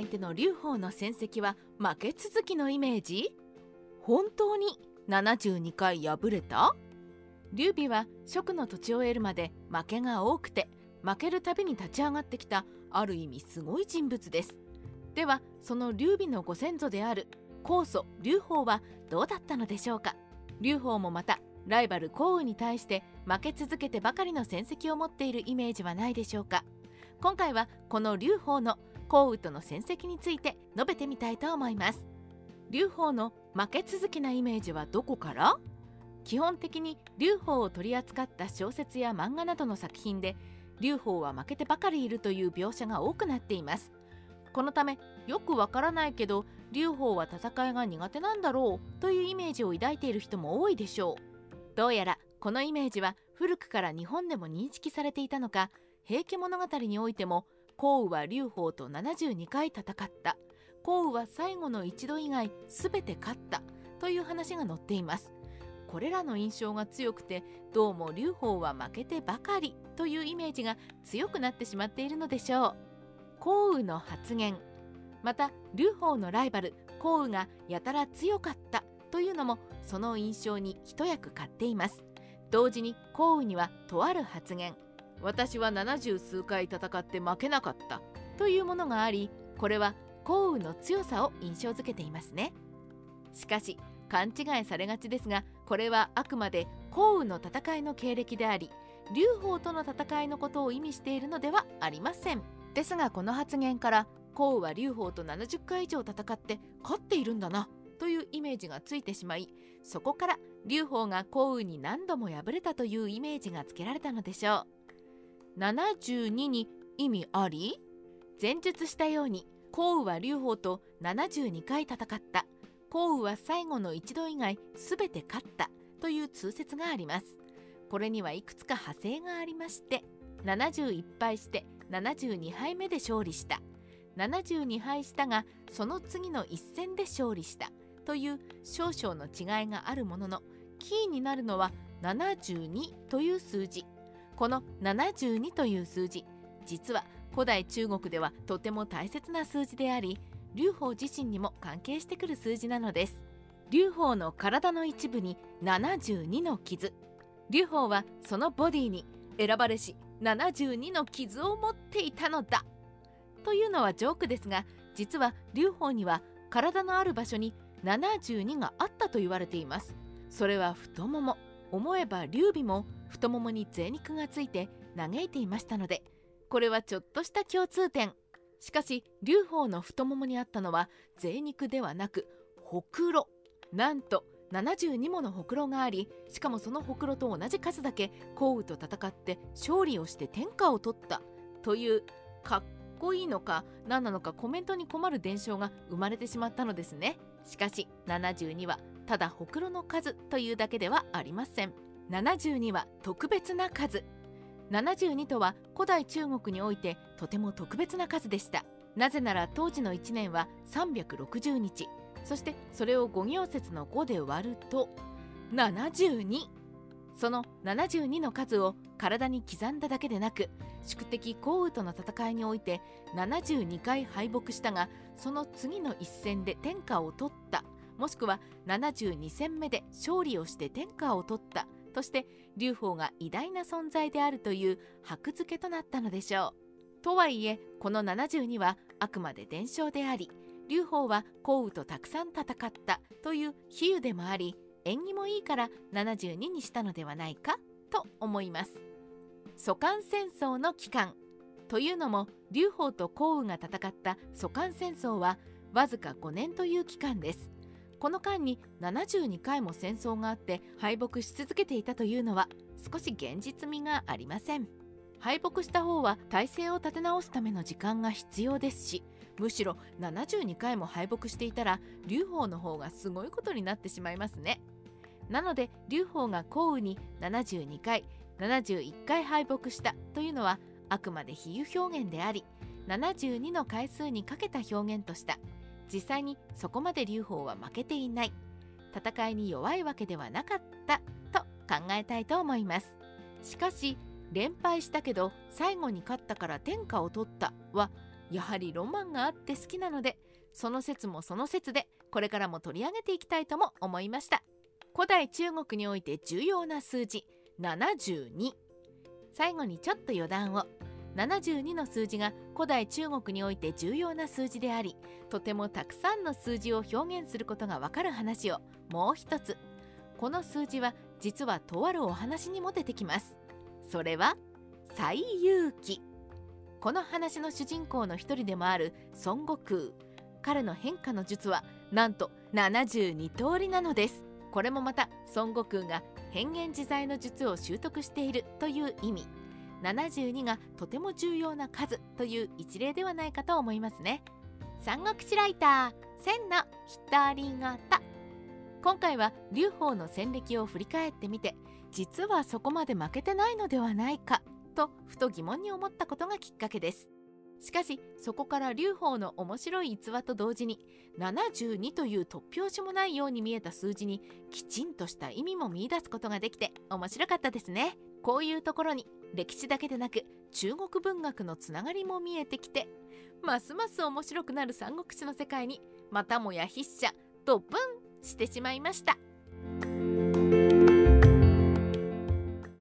相手の劉邦の戦績は負け続きのイメージ？本当に72回敗れた？劉備は蜀の土地を得るまで負けが多くて負けるたびに立ち上がってきたある意味すごい人物です。ではその劉備のご先祖である高祖劉邦はどうだったのでしょうか？劉邦もまたライバル項羽に対して負け続けてばかりの戦績を持っているイメージはないでしょうか？今回はこの劉邦の項羽との戦績について述べてみたいと思います。劉邦の負け続きなイメージはどこから？基本的に劉邦を取り扱った小説や漫画などの作品で劉邦は負けてばかりいるという描写が多くなっています。このためよくわからないけど劉邦は戦いが苦手なんだろうというイメージを抱いている人も多いでしょう。どうやらこのイメージは古くから日本でも認識されていたのか平家物語においても項羽は劉邦と72回戦った。項羽は最後の一度以外全て勝った。という話が載っています。これらの印象が強くてどうも劉邦は負けてばかり。というイメージが強くなってしまっているのでしょう。項羽の発言。また劉邦のライバル項羽がやたら強かった。というのもその印象に一役買っています。同時に項羽にはとある発言。私は70数回戦って負けなかった。というものがありこれは項羽の強さを印象づけていますね。しかし勘違いされがちですがこれはあくまで項羽の戦いの経歴であり劉邦との戦いのことを意味しているのではありません。ですがこの発言から項羽は劉邦と70回以上戦って勝っているんだなというイメージがついてしまいそこから劉邦が項羽に何度も敗れたというイメージがつけられたのでしょう。72に意味あり？前述したように項羽は劉邦と72回戦った。項羽は最後の一度以外全て勝った。という通説があります。これにはいくつか派生がありまして71敗して72敗目で勝利した。72敗したがその次の一戦で勝利した。という少々の違いがあるもののキーになるのは72という数字。この72という数字。実は古代中国ではとても大切な数字であり劉邦自身にも関係してくる数字なのです。劉邦の体の一部に72の傷。劉邦はそのボディに選ばれし72の傷を持っていたのだ。というのはジョークですが実は劉邦には体のある場所に72があったと言われています。それは太もも思えば劉備も太ももに贅肉がついて嘆いていましたのでこれはちょっとした共通点。しかし劉邦の太ももにあったのは贅肉ではなくほくろ。なんと72ものほくろがありしかもそのほくろと同じ数だけ項羽と戦って勝利をして天下を取った。というかっこいいのか何なのかコメントに困る伝承が生まれてしまったのですね。しかし72はただほくろの数というだけではありません。72は特別な数。72とは古代中国においてとても特別な数でした。なぜなら当時の1年は360日。そしてそれを5行節の5で割ると72その72の数を体に刻んだだけでなく宿敵項羽との戦いにおいて72回敗北したがその次の一戦で天下を取った。もしくは72戦目で勝利をして天下を取った。として劉邦が偉大な存在であるという箔付けとなったのでしょう。とはいえこの72はあくまで伝承であり劉邦は項羽とたくさん戦ったという比喩でもあり縁起もいいから72にしたのではないかと思います蘇韓戦争の期間というのも劉邦と項羽が戦った蘇韓戦争はわずか5年という期間ですこの間に72回も戦争があって敗北し続けていたというのは少し現実味がありません。敗北した方は体制を立て直すための時間が必要ですしむしろ72回も敗北していたら劉邦の方がすごいことになってしまいますね。なので劉邦が項羽に72回71回敗北したというのはあくまで比喩表現であり72の回数にかけた表現とした。実際にそこまで劉邦は負けていない。戦いに弱いわけではなかったと考えたいと思います。しかし連敗したけど最後に勝ったから天下を取ったはやはりロマンがあって好きなのでその説もその説でこれからも取り上げていきたいとも思いました。古代中国において重要な数字72最後にちょっと余談を。72の数字が古代中国において重要な数字でありとてもたくさんの数字を表現することがわかる話をもう一つ。この数字は実はとあるお話にも出てきます。それは最遊記。この話の主人公の一人でもある孫悟空。彼の変化の術はなんと72通りなのです。これもまた孫悟空が変幻自在の術を習得しているという意味。72がとても重要な数という一例ではないかと思いますね。三国志ライター千の独り言今回は劉邦の戦歴を振り返ってみて実はそこまで負けてないのではないかとふと疑問に思ったことがきっかけです。しかしそこから劉邦の面白い逸話と同時に72という突拍子もないように見えた数字にきちんとした意味も見いだすことができて面白かったですね。こういうところに歴史だけでなく中国文学のつながりも見えてきてますます面白くなる三国志の世界にまたもや筆者ドブンしてしまいました。